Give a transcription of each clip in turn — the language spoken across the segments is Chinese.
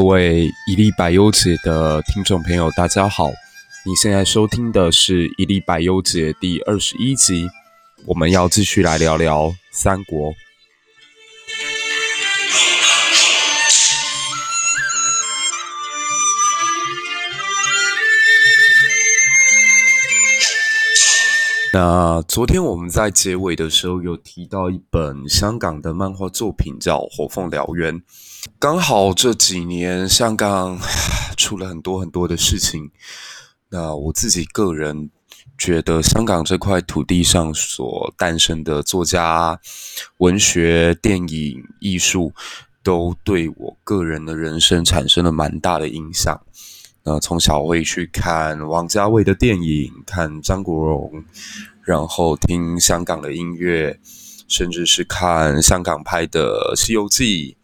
各位一粒百忧解的听众朋友，大家好！你现在收听的是一粒百忧解第二十一集，我们要继续来聊聊三国。那昨天我们在结尾的时候有提到一本香港的漫画作品，叫《火凤燎原》。刚好这几年香港 出了很多很多的事情。那我自己个人觉得，香港这块土地上所诞生的作家、文学、电影、艺术，都对我个人的人生产生了蛮大的影响。那从小会去看王家卫的电影，看张国荣，然后听香港的音乐，甚至是看香港拍的《西游记》，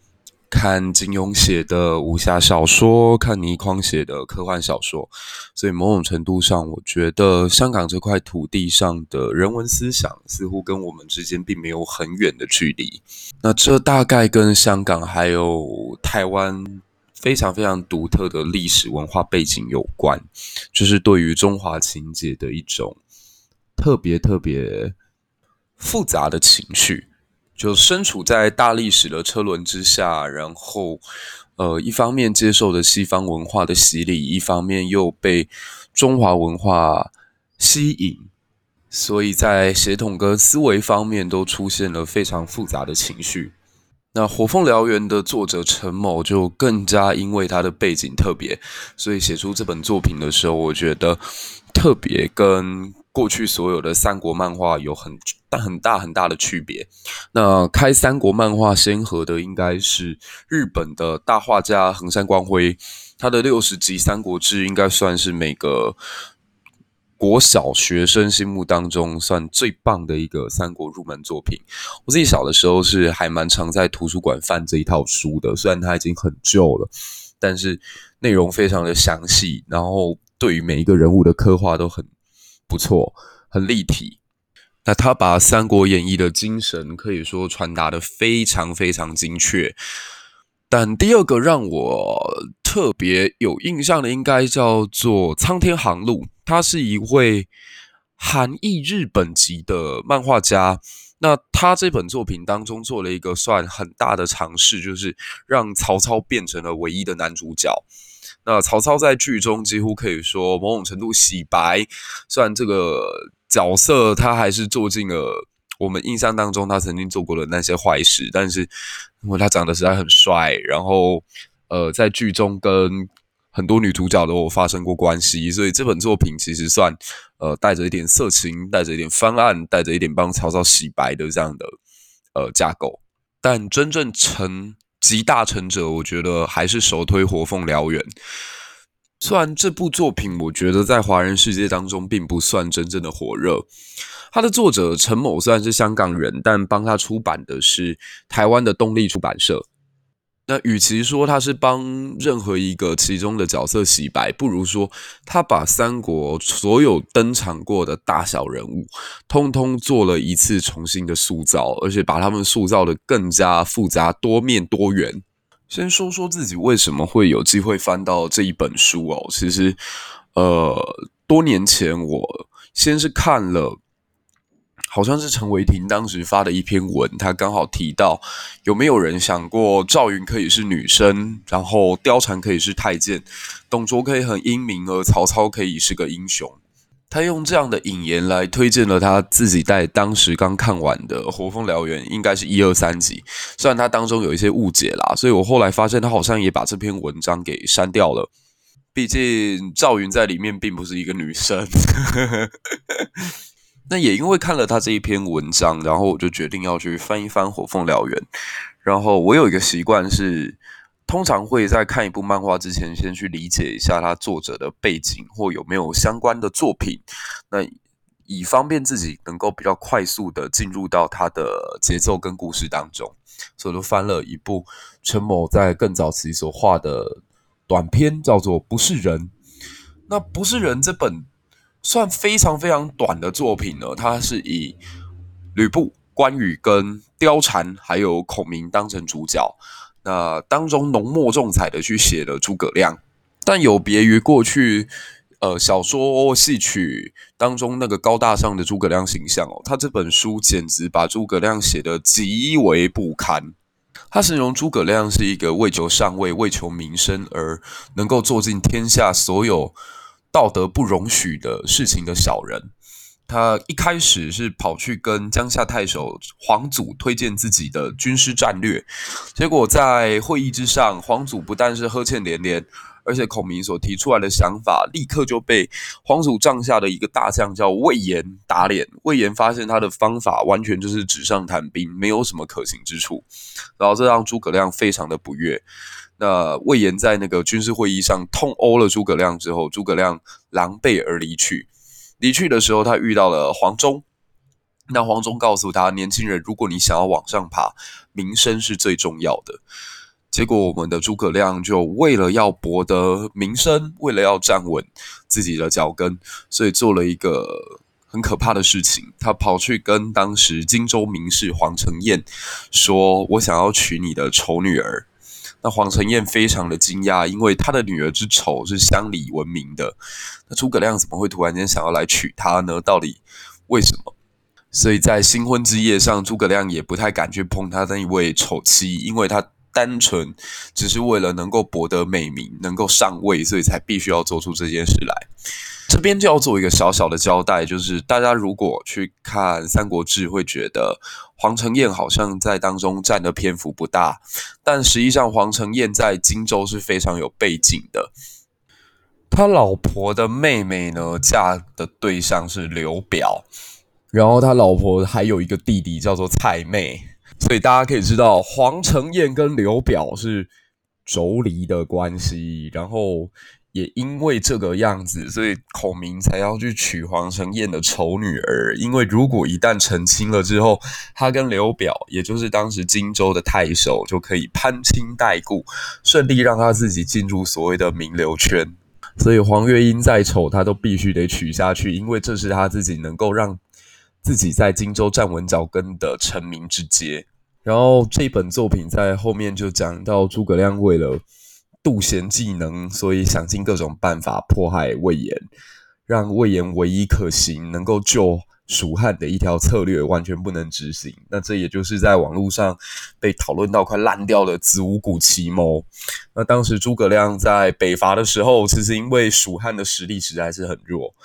看金庸写的武侠小说，看倪匡写的科幻小说。所以某种程度上，我觉得香港这块土地上的人文思想，似乎跟我们之间并没有很远的距离。那这大概跟香港还有台湾。非常非常独特的历史文化背景有关，就是对于中华情结的一种特别特别复杂的情绪，就身处在大历史的车轮之下，然后呃，一方面接受着西方文化的洗礼，一方面又被中华文化吸引，所以在协同跟思维方面都出现了非常复杂的情绪。那《火凤燎原》的作者陈某就更加因为他的背景特别，所以写出这本作品的时候，我觉得特别跟过去所有的三国漫画有很大很大很大的区别。那开三国漫画先河的应该是日本的大画家横山光辉，他的六十集《三国志》应该算是每个。国小学生心目当中算最棒的一个三国入门作品。我自己小的时候是还蛮常在图书馆翻这一套书的，虽然它已经很旧了，但是内容非常的详细，然后对于每一个人物的刻画都很不错，很立体。那他把《三国演义》的精神可以说传达得非常非常精确。但第二个让我特别有印象的，应该叫做苍天航路。他是一位韩裔日本籍的漫画家，那他这本作品当中做了一个算很大的尝试，就是让曹操变成了唯一的男主角。那曹操在剧中几乎可以说某种程度洗白，虽然这个角色他还是做尽了我们印象当中他曾经做过的那些坏事，但是因为他长得实在很帅，然后呃在剧中跟很多女主角都有发生过关系，所以这本作品其实算呃带着一点色情，带着一点翻案，带着一点帮曹操洗白的这样的呃架构。但真正成集大成者，我觉得还是首推《火凤燎原》。虽然这部作品我觉得在华人世界当中并不算真正的火热，它的作者陈某虽然是香港人，但帮他出版的是台湾的动力出版社。那与其说他是帮任何一个其中的角色洗白，不如说他把三国所有登场过的大小人物，通通做了一次重新的塑造，而且把他们塑造得更加复杂、多面、多元。先说说自己为什么会有机会翻到这一本书哦，其实，呃，多年前我先是看了。好像是陈为廷当时发的一篇文，他刚好提到有没有人想过赵云可以是女生，然后貂蝉可以是太监，董卓可以很英明，而曹操可以是个英雄。他用这样的引言来推荐了他自己在当时刚看完的《火凤燎原》，应该是一二三集。虽然他当中有一些误解啦，所以我后来发现他好像也把这篇文章给删掉了。毕竟赵云在里面并不是一个女生。那也因为看了他这一篇文章，然后我就决定要去翻一翻《火凤燎原》。然后我有一个习惯是，通常会在看一部漫画之前，先去理解一下他作者的背景或有没有相关的作品，那以方便自己能够比较快速的进入到他的节奏跟故事当中。所以就翻了一部陈某在更早期所画的短篇，叫做《不是人》。那《不是人》这本。算非常非常短的作品呢，它是以吕布、关羽跟貂蝉还有孔明当成主角。那当中浓墨重彩的去写了诸葛亮，但有别于过去呃小说戏曲当中那个高大上的诸葛亮形象哦，他这本书简直把诸葛亮写得极为不堪。他形容诸葛亮是一个为求上位、为求名声而能够做尽天下所有道德不容许的事情的小人。他一开始是跑去跟江夏太守黄祖推荐自己的军师战略，结果在会议之上，黄祖不但是呵欠连连，而且孔明所提出来的想法立刻就被黄祖帐下的一个大将叫魏延打脸。魏延发现他的方法完全就是纸上谈兵，没有什么可行之处，然后这让诸葛亮非常的不悦。那魏延在那个军事会议上痛殴了诸葛亮之后，诸葛亮狼狈而离去。离去的时候，他遇到了黄忠。那黄忠告诉他：“年轻人，如果你想要往上爬，名声是最重要的。”结果，我们的诸葛亮就为了要博得名声，为了要站稳自己的脚跟，所以做了一个很可怕的事情。他跑去跟当时荆州名士黄承彦说：“我想要娶你的丑女儿。”那黄承彦非常的惊讶，因为他的女儿之丑是乡里闻名的。那诸葛亮怎么会突然间想要来娶她呢？到底为什么？所以在新婚之夜上，诸葛亮也不太敢去碰他那一位丑妻，因为他单纯只是为了能够博得美名，能够上位，所以才必须要做出这件事来。这边就要做一个小小的交代，就是大家如果去看《三国志》，会觉得黄承彦好像在当中占的篇幅不大，但实际上黄承彦在荆州是非常有背景的。他老婆的妹妹呢，嫁的对象是刘表，然后他老婆还有一个弟弟叫做蔡妹，所以大家可以知道黄承彦跟刘表是妯娌的关系，然后。也因为这个样子，所以孔明才要去娶黄承彦的丑女儿。因为如果一旦成亲了之后，他跟刘表，也就是当时荆州的太守，就可以攀亲带故，顺利让他自己进入所谓的名流圈。所以黄月英再丑，他都必须得娶下去，因为这是他自己能够让自己在荆州站稳脚跟的成名之阶。然后这本作品在后面就讲到诸葛亮为了。妒贤技能，所以想尽各种办法迫害魏延，让魏延唯一可行能够救蜀汉的一条策略完全不能执行。那这也就是在网络上被讨论到快烂掉的子午谷奇谋。那当时诸葛亮在北伐的时候，其实因为蜀汉的实力实在是很弱。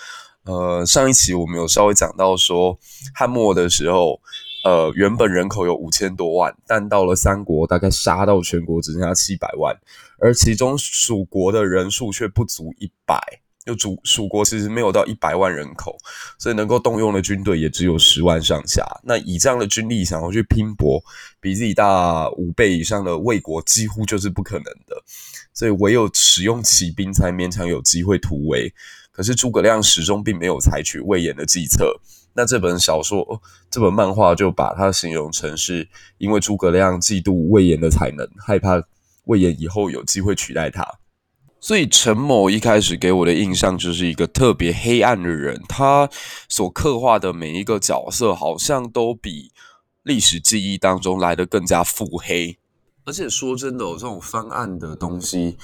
呃，上一期我们有稍微讲到说，汉末的时候。呃，原本人口有五千多万，但到了三国，大概杀到全国只剩下七百万，而其中蜀国的人数却不足一百，就蜀蜀国其实没有到一百万人口，所以能够动用的军队也只有十万上下。那以这样的军力想要去拼搏比自己大五倍以上的魏国，几乎就是不可能的，所以唯有使用骑兵才勉强有机会突围。可是诸葛亮始终并没有采取魏延的计策。那这本小说，这本漫画就把它形容成是因为诸葛亮嫉妒魏延的才能，害怕魏延以后有机会取代他。所以陈某一开始给我的印象就是一个特别黑暗的人，他所刻画的每一个角色好像都比历史记忆当中来得更加腹黑。而且说真的，这种翻案的东西。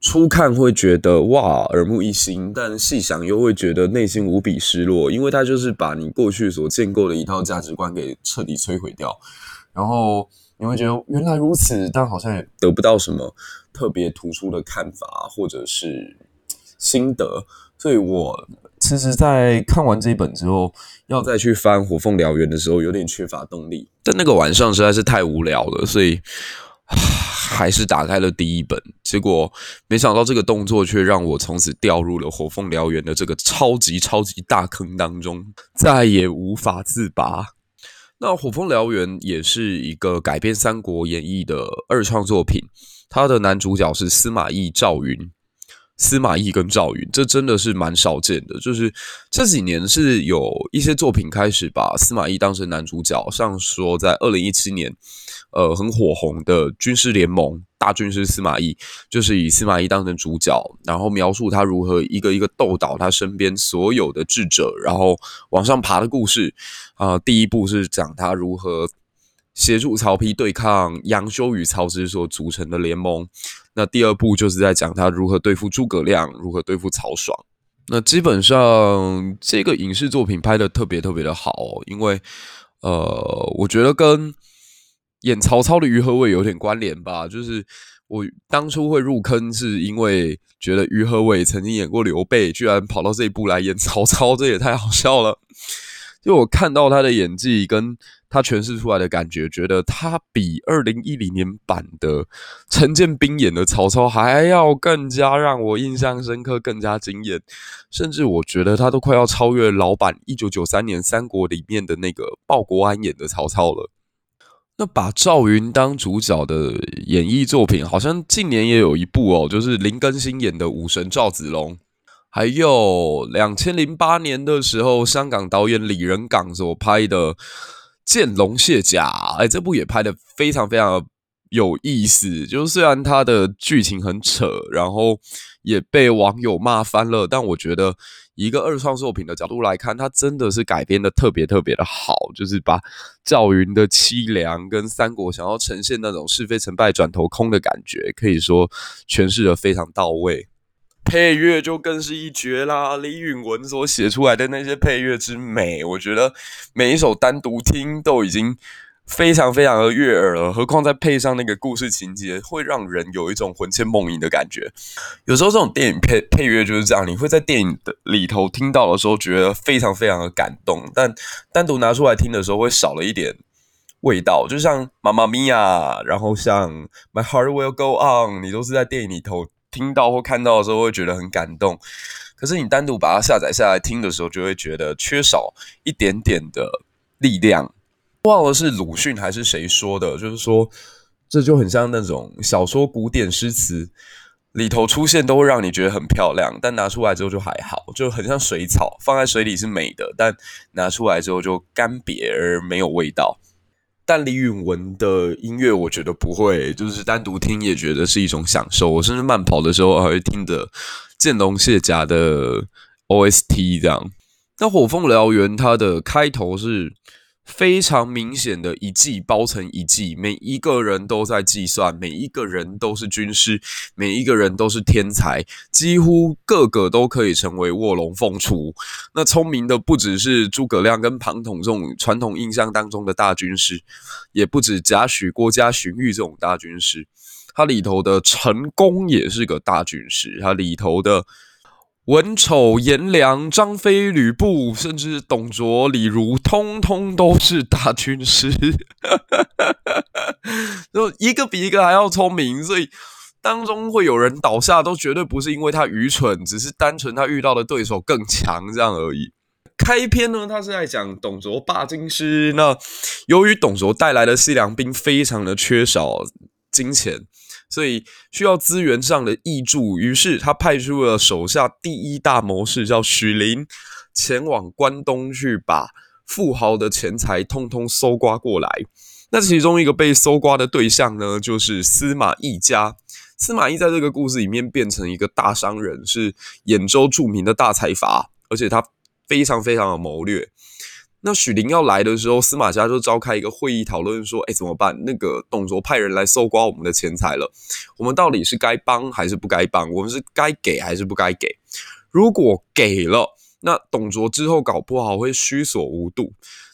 初看会觉得哇，耳目一新，但细想又会觉得内心无比失落，因为它就是把你过去所建构的一套价值观给彻底摧毁掉，然后你会觉得原来如此，但好像也得不到什么特别突出的看法或者是心得，所以我其实，在看完这一本之后，要再去翻《火凤燎原》的时候，有点缺乏动力，但那个晚上实在是太无聊了，所以。还是打开了第一本，结果没想到这个动作却让我从此掉入了《火凤燎原》的这个超级超级大坑当中，再也无法自拔。那《火凤燎原》也是一个改编《三国演义》的二创作品，它的男主角是司马懿、赵云。司马懿跟赵云，这真的是蛮少见的。就是这几年是有一些作品开始把司马懿当成男主角，像说在二零一七年，呃，很火红的军师联盟大军师司马懿，就是以司马懿当成主角，然后描述他如何一个一个斗倒他身边所有的智者，然后往上爬的故事。啊、第一部是讲他如何协助曹丕对抗杨修与曹植所组成的联盟。那第二部就是在讲他如何对付诸葛亮，如何对付曹爽。那基本上这个影视作品拍的特别特别的好，因为呃，我觉得跟演曹操的于和伟有点关联吧。就是我当初会入坑，是因为觉得于和伟曾经演过刘备，居然跑到这一部来演曹操，这也太好笑了。就我看到他的演技跟他诠释出来的感觉，觉得他比二零一零年版的陈建斌演的曹操还要更加让我印象深刻，更加惊艳。甚至我觉得他都快要超越老版一九九三年《三国》里面的那个鲍国安演的曹操了。那把赵云当主角的演艺作品，好像近年也有一部哦，就是林更新演的武神赵子龙。还有两千零八年的时候，香港导演李仁港所拍的《见龙卸甲》，哎，这部也拍得非常非常有意思。就是虽然它的剧情很扯，然后也被网友骂翻了，但我觉得一个二创作品的角度来看，它真的是改编的特别特别的好。就是把赵云的凄凉跟三国想要呈现那种是非成败转头空的感觉，可以说诠释的非常到位。配乐就更是一绝啦！李允文所写出来的那些配乐之美，我觉得每一首单独听都已经非常非常的悦耳了，何况再配上那个故事情节，会让人有一种魂牵梦萦的感觉。有时候这种电影配配乐就是这样，你会在电影的里头听到的时候觉得非常非常的感动，但单独拿出来听的时候会少了一点味道。就像《妈妈咪呀》，然后像《My Heart Will Go On》，你都是在电影里头。听到或看到的时候会觉得很感动，可是你单独把它下载下来听的时候，就会觉得缺少一点点的力量。忘了是鲁迅还是谁说的，就是说这就很像那种小说古典诗词里头出现都会让你觉得很漂亮，但拿出来之后就还好，就很像水草放在水里是美的，但拿出来之后就干瘪而没有味道。但李允文的音乐，我觉得不会，就是单独听也觉得是一种享受。我甚至慢跑的时候还会听的《见龙卸甲》的 OST 这样。那《火凤燎原》它的开头是。非常明显的一计包成一计，每一个人都在计算，每一个人都是军师，每一个人都是天才，几乎个个都可以成为卧龙凤雏。那聪明的不只是诸葛亮跟庞统这种传统印象当中的大军师，也不止贾诩、郭嘉、荀彧这种大军师，他里头的陈宫也是个大军师，他里头的。文丑、颜良、张飞、吕布，甚至董卓、李儒，通通都是大军师，就一个比一个还要聪明，所以当中会有人倒下，都绝对不是因为他愚蠢，只是单纯他遇到的对手更强这样而已。开篇呢，他是在讲董卓霸京师，那由于董卓带来的西凉兵非常的缺少金钱。所以需要资源上的挹注，于是他派出了手下第一大谋士叫许灵，前往关东去把富豪的钱财通通搜刮过来。那其中一个被搜刮的对象呢，就是司马懿家。司马懿在这个故事里面变成一个大商人，是兖州著名的大财阀，而且他非常非常的谋略。那许灵要来的时候，司马家就召开一个会议讨论说：“哎，怎么办？那个董卓派人来搜刮我们的钱财了，我们到底是该帮还是不该帮？我们是该给还是不该给？如果给了，那董卓之后搞不好会须索无度；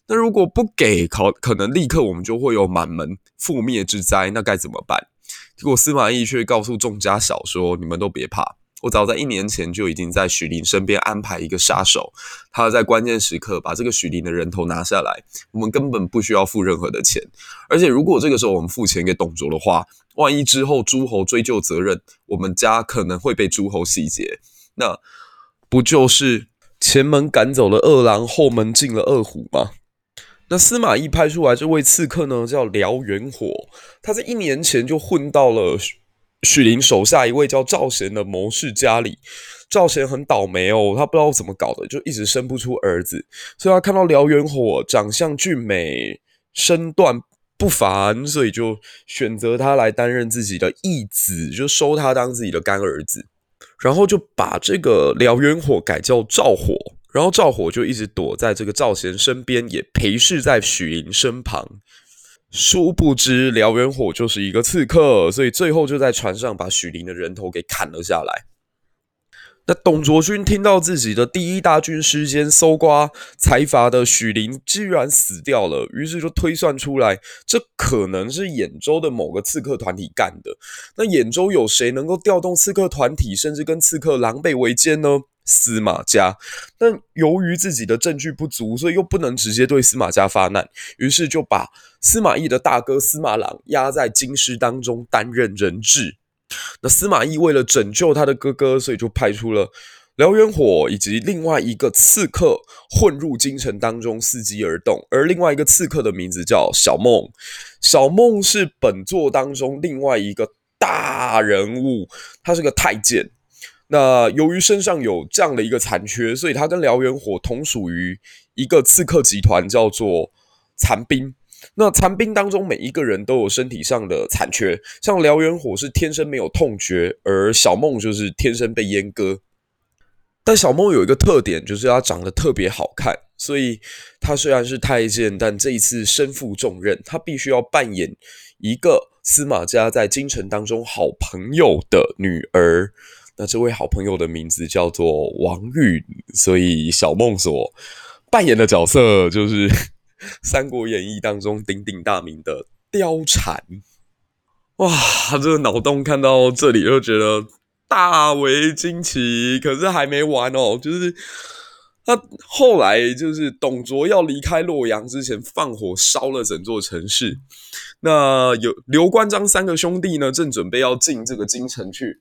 那如果不给，可可能立刻我们就会有满门覆灭之灾。那该怎么办？结果司马懿却告诉众家小说：你们都别怕。”我早在一年前就已经在许林身边安排一个杀手，他在关键时刻把这个许林的人头拿下来，我们根本不需要付任何的钱。而且如果这个时候我们付钱给董卓的话，万一之后诸侯追究责任，我们家可能会被诸侯洗劫，那不就是前门赶走了恶狼，后门进了恶虎吗？那司马懿派出来这位刺客呢，叫燎原火，他在一年前就混到了。许灵手下一位叫赵贤的谋士家里，赵贤很倒霉哦，他不知道怎么搞的，就一直生不出儿子，所以他看到燎原火长相俊美，身段不凡，所以就选择他来担任自己的义子，就收他当自己的干儿子，然后就把这个燎原火改叫赵火，然后赵火就一直躲在这个赵贤身边，也陪侍在许灵身旁。殊不知燎原火就是一个刺客，所以最后就在船上把许林的人头给砍了下来。那董卓军听到自己的第一大军师兼搜刮财阀的许林居然死掉了，于是就推算出来，这可能是兖州的某个刺客团体干的。那兖州有谁能够调动刺客团体，甚至跟刺客狼狈为奸呢？司马家。但由于自己的证据不足，所以又不能直接对司马家发难，于是就把司马懿的大哥司马朗压在京师当中担任人质。那司马懿为了拯救他的哥哥，所以就派出了燎原火以及另外一个刺客混入京城当中，伺机而动。而另外一个刺客的名字叫小梦，小梦是本作当中另外一个大人物，他是个太监。那由于身上有这样的一个残缺，所以他跟燎原火同属于一个刺客集团，叫做残兵。那残兵当中，每一个人都有身体上的残缺，像燎原火是天生没有痛觉，而小梦就是天生被阉割。但小梦有一个特点，就是她长得特别好看，所以她虽然是太监，但这一次身负重任，她必须要扮演一个司马家在京城当中好朋友的女儿。那这位好朋友的名字叫做王允，所以小孟所扮演的角色就是。《三国演义》当中鼎鼎大名的貂蝉，哇，这个脑洞看到这里就觉得大为惊奇。可是还没完哦，就是他后来就是董卓要离开洛阳之前，放火烧了整座城市。那有刘关张三个兄弟呢，正准备要进这个京城去。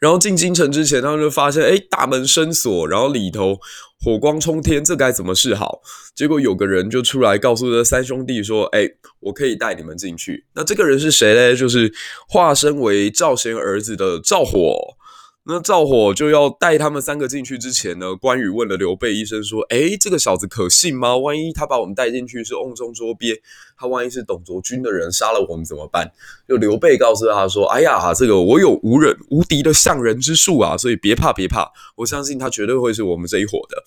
然后进京城之前，他们就发现，哎，大门深锁，然后里头火光冲天，这该怎么是好？结果有个人就出来告诉这三兄弟说，哎，我可以带你们进去。那这个人是谁嘞？就是化身为赵贤儿子的赵火。那赵火就要带他们三个进去之前呢，关羽问了刘备一声说：“诶，这个小子可信吗？万一他把我们带进去是瓮中捉鳖，他万一是董卓军的人杀了我们怎么办？”就刘备告诉他说：“哎呀，这个我有无人无敌的相人之术啊，所以别怕别怕，我相信他绝对会是我们这一伙的。”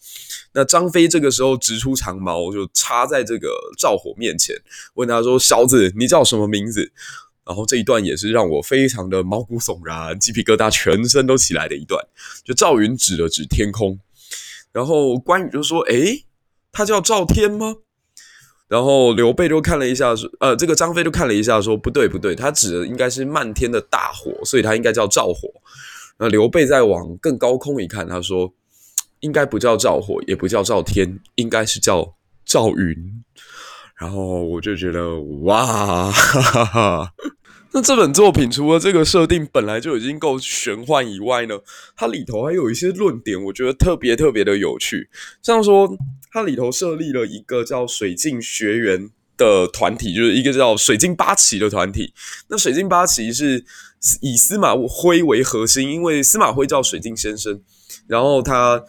那张飞这个时候直出长矛，就插在这个赵火面前，问他说：“小子，你叫什么名字？”然后这一段也是让我非常的毛骨悚然、鸡皮疙瘩全身都起来的一段。就赵云指了指天空，然后关羽就说：“诶，他叫赵天吗？”然后刘备就看了一下，说：“呃，这个张飞就看了一下，说不对不对，他指的应该是漫天的大火，所以他应该叫赵火。”那刘备再往更高空一看，他说：“应该不叫赵火，也不叫赵天，应该是叫赵云。”然后我就觉得哇，哈哈哈。那这本作品除了这个设定本来就已经够玄幻以外呢，它里头还有一些论点，我觉得特别特别的有趣。像说，它里头设立了一个叫水镜学园的团体，就是一个叫水镜八旗的团体。那水镜八旗是以司马徽为核心，因为司马徽叫水镜先生，然后他。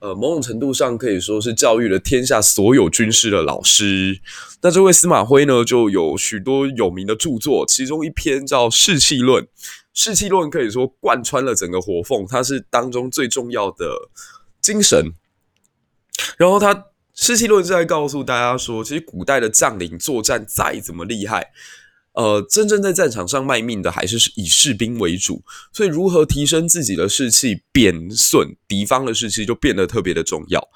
呃，某种程度上可以说是教育了天下所有军师的老师。那这位司马徽呢，就有许多有名的著作，其中一篇叫《士气论》。《士气论》可以说贯穿了整个火凤，它是当中最重要的精神。然后他《士气论》是在告诉大家说，其实古代的将领作战再怎么厉害。呃，真正在战场上卖命的还是以士兵为主，所以如何提升自己的士气，贬损敌方的士气，就变得特别的重要。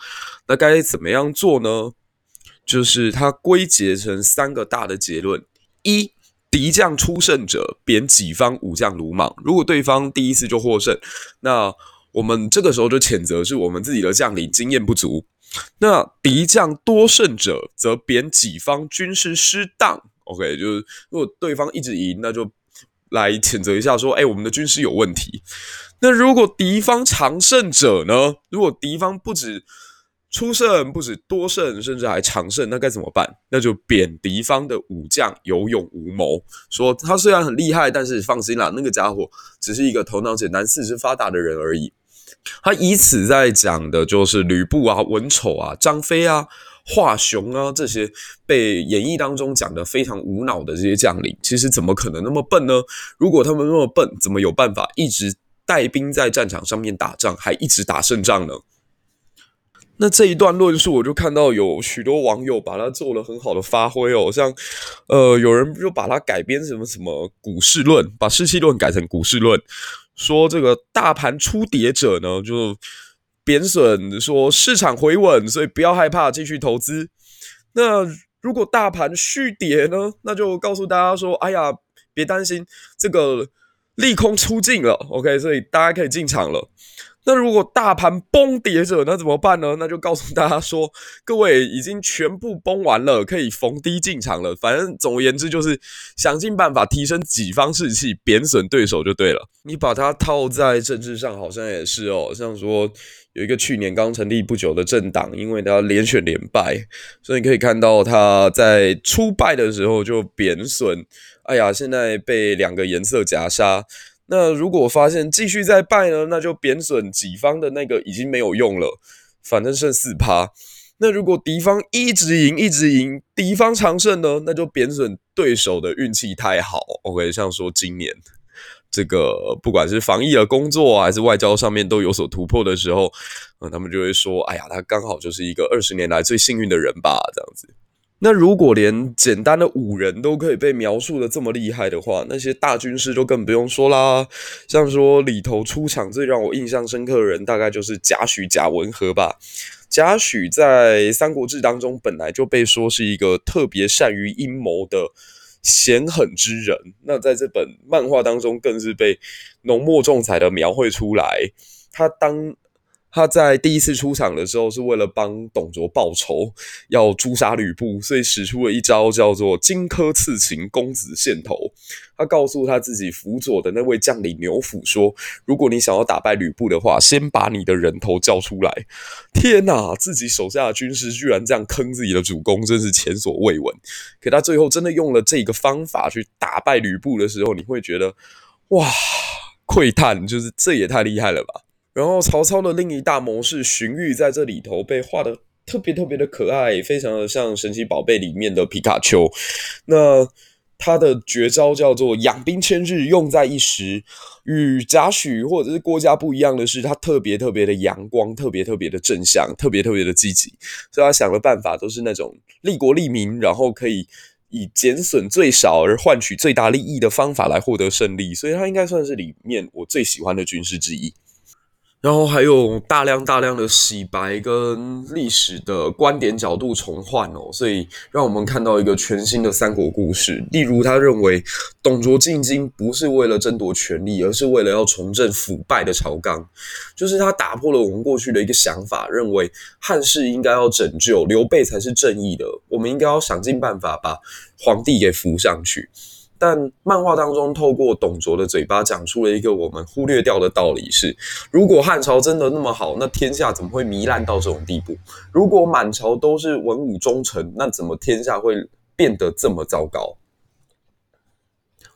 那该怎么样做呢？就是它归结成三个大的结论：一，敌将出胜者，贬己方武将鲁莽。如果对方第一次就获胜，那我们这个时候就谴责是我们自己的将领经验不足。那敌将多胜者，则贬己方军师失当。OK，就是如果对方一直赢，那就来谴责一下，说：“哎，我们的军师有问题。”那如果敌方常胜者呢？如果敌方不止出胜，不止多胜，甚至还常胜，那该怎么办？那就贬敌方的武将有勇无谋，说他虽然很厉害，但是放心啦，那个家伙只是一个头脑简单、四肢发达的人而已。他以此在讲的就是吕布啊、文丑啊、张飞啊。华雄啊，这些被演义当中讲的非常无脑的这些将领，其实怎么可能那么笨呢？如果他们那么笨，怎么有办法一直带兵在战场上面打仗，还一直打胜仗呢？那这一段论述，我就看到有许多网友把它做了很好的发挥哦，像呃，有人就把它改编什么什么股市论，把士气论改成股市论，说这个大盘出跌者呢，就贬损说市场回稳，所以不要害怕，继续投资。那如果大盘续跌呢，那就告诉大家说，哎呀，别担心，这个利空出尽了，OK，所以大家可以进场了。那如果大盘崩跌者，那怎么办呢？那就告诉大家说，各位已经全部崩完了，可以逢低进场了。反正总而言之，就是想尽办法提升己方士气，贬损对手就对了。你把它套在政治上，好像也是哦。像说有一个去年刚成立不久的政党，因为他连选连败，所以你可以看到他在初败的时候就贬损。哎呀，现在被两个颜色夹杀。那如果发现继续再败呢，那就贬损己方的那个已经没有用了，反正剩四趴。那如果敌方一直赢一直赢，敌方常胜呢，那就贬损对手的运气太好。OK，像说今年这个不管是防疫的工作，还是外交上面都有所突破的时候，他们就会说，哎呀，他刚好就是一个二十年来最幸运的人吧，这样子。那如果连简单的武人都可以被描述的这么厉害的话，那些大军师就更不用说啦。像说里头出场最让我印象深刻的人，大概就是贾诩贾文和吧。贾诩在《三国志》当中本来就被说是一个特别善于阴谋的险狠之人，那在这本漫画当中更是被浓墨重彩的描绘出来。他当他在第一次出场的时候，是为了帮董卓报仇，要诛杀吕布，所以使出了一招叫做“荆轲刺秦，公子献头”。他告诉他自己辅佐的那位将领牛辅说：“如果你想要打败吕布的话，先把你的人头交出来。”天哪，自己手下的军师居然这样坑自己的主公，真是前所未闻。可他最后真的用了这个方法去打败吕布的时候，你会觉得哇，喟叹，就是这也太厉害了吧！然后曹操的另一大谋士荀彧在这里头被画得特别特别的可爱，非常的像神奇宝贝里面的皮卡丘。那他的绝招叫做养兵千日，用在一时。与贾诩或者是郭嘉不一样的是，他特别特别的阳光，特别特别的正向，特别特别的积极。所以他想的办法都是那种利国利民，然后可以以减损最少而换取最大利益的方法来获得胜利。所以他应该算是里面我最喜欢的军师之一。然后还有大量大量的洗白跟历史的观点角度重换哦，所以让我们看到一个全新的三国故事。例如，他认为董卓进京不是为了争夺权力，而是为了要重振腐败的朝纲，就是他打破了我们过去的一个想法，认为汉室应该要拯救，刘备才是正义的，我们应该要想尽办法把皇帝给扶上去。但漫画当中，透过董卓的嘴巴讲出了一个我们忽略掉的道理是：如果汉朝真的那么好，那天下怎么会糜烂到这种地步？如果满朝都是文武忠臣，那怎么天下会变得这么糟糕？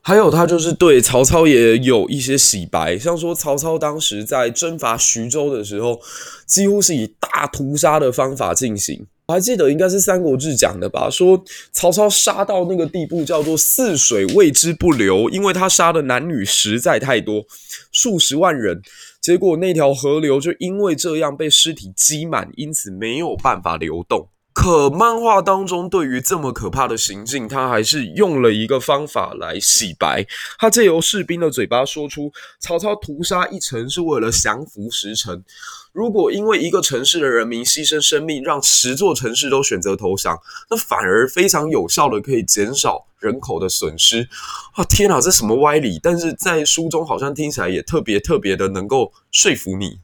还有，他就是对曹操也有一些洗白，像说曹操当时在征伐徐州的时候，几乎是以大屠杀的方法进行。我还记得应该是《三国志》讲的吧，说曹操杀到那个地步，叫做泗水为之不流，因为他杀的男女实在太多，数十万人，结果那条河流就因为这样被尸体积满，因此没有办法流动。可漫画当中对于这么可怕的行径，他还是用了一个方法来洗白。他借由士兵的嘴巴说出，曹操屠杀一城是为了降服十城。如果因为一个城市的人民牺牲生命，让十座城市都选择投降，那反而非常有效的可以减少人口的损失。啊，天哪，这什么歪理？但是在书中好像听起来也特别特别的能够说服你。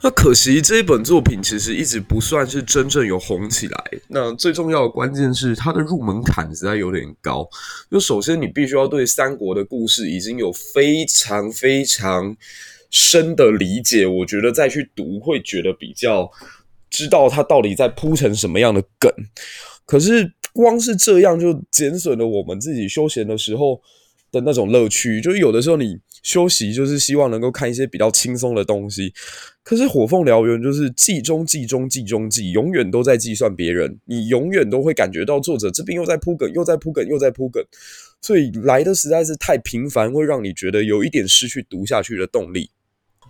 那可惜这一本作品其实一直不算是真正有红起来。那最重要的关键是它的入门槛实在有点高。就首先你必须要对三国的故事已经有非常非常深的理解，我觉得再去读会觉得比较知道它到底在铺成什么样的梗。可是光是这样就减损了我们自己休闲的时候的那种乐趣。就是有的时候你。休息就是希望能够看一些比较轻松的东西，可是《火凤燎原》就是计中计中计中计，永远都在计算别人，你永远都会感觉到作者这边又在铺梗，又在铺梗，又在铺梗，所以来的实在是太频繁，会让你觉得有一点失去读下去的动力。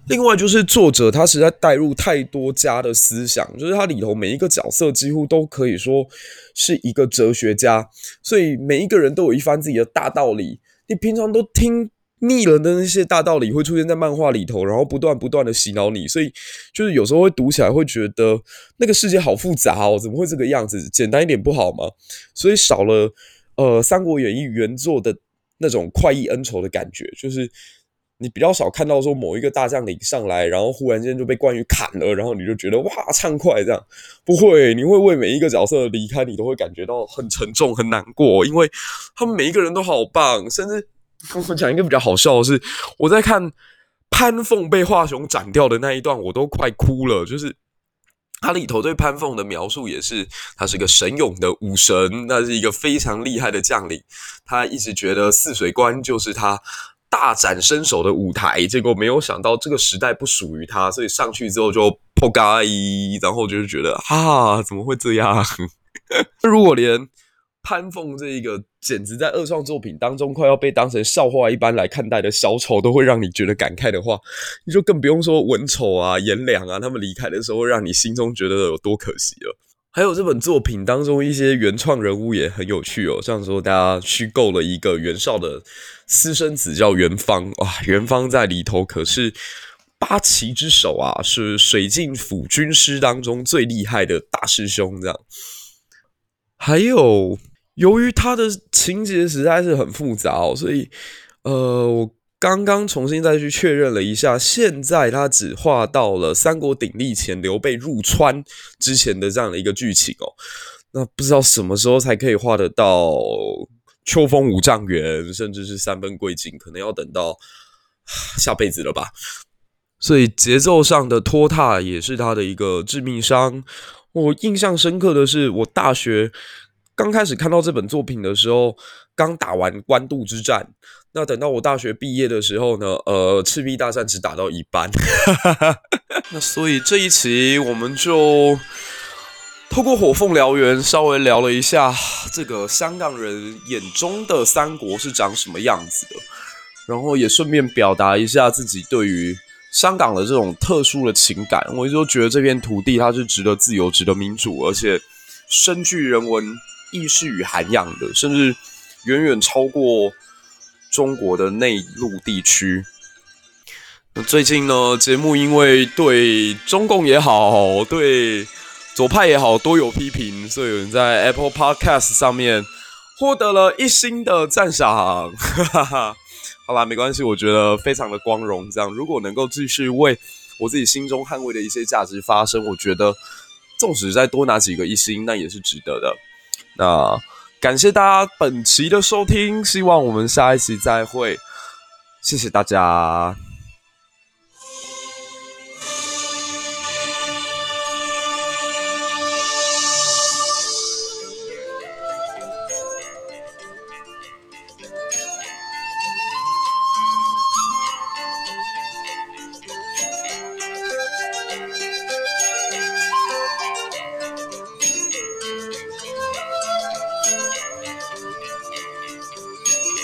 另外就是作者他实在带入太多家的思想，就是他里头每一个角色几乎都可以说是一个哲学家，所以每一个人都有一番自己的大道理。你平常都听腻了的那些大道理会出现在漫画里头，然后不断不断的洗脑你，所以就是有时候会读起来会觉得那个世界好复杂哦，怎么会这个样子？简单一点不好吗？所以少了呃《三国演义》原作的那种快意恩仇的感觉，就是。你比较少看到说某一个大将领上来，然后忽然间就被关羽砍了，然后你就觉得哇畅快这样，不会，你会为每一个角色的离开，你都会感觉到很沉重、很难过，因为他们每一个人都好棒。甚至 我讲一个比较好笑的是，我在看潘凤被华雄斩掉的那一段，我都快哭了。就是他里头对潘凤的描述也是，他是一个神勇的武神，那是一个非常厉害的将领，他一直觉得泗水关就是他。大展身手的舞台，结果没有想到这个时代不属于他，所以上去之后就破盖，然后就是觉得哈，怎么会这样？如果连潘凤这一个简直在二创作品当中快要被当成笑话一般来看待的小丑，都会让你觉得感慨的话，你就更不用说文丑啊、颜良啊，他们离开的时候，会让你心中觉得有多可惜了。还有这本作品当中一些原创人物也很有趣哦，像说大家虚构了一个袁绍的私生子叫袁方，哇，袁方在里头可是八旗之首啊，是水镜府军师当中最厉害的大师兄这样。还有，由于他的情节实在是很复杂哦，所以呃我。刚刚重新再去确认了一下，现在他只画到了三国鼎立前刘备入川之前的这样的一个剧情哦。那不知道什么时候才可以画得到秋风五丈原，甚至是三分归晋，可能要等到下辈子了吧。所以节奏上的拖沓也是他的一个致命伤。我印象深刻的是，我大学刚开始看到这本作品的时候，刚打完官渡之战。那等到我大学毕业的时候呢，呃，赤壁大战只打到一半，那所以这一期我们就透过火凤燎原稍微聊了一下这个香港人眼中的三国是长什么样子的，然后也顺便表达一下自己对于香港的这种特殊的情感。我一直都觉得这片土地它是值得自由、值得民主，而且深具人文意识与涵养的，甚至远远超过。中国的内陆地区，那最近呢，节目因为对中共也好，对左派也好，都有批评，所以有人在 Apple Podcast 上面获得了一星的赞赏。哈哈，好啦，没关系，我觉得非常的光荣。这样，如果能够继续为我自己心中捍卫的一些价值发声，我觉得纵使再多拿几个一星，那也是值得的。那。感谢大家本期的收听，希望我们下一期再会，谢谢大家。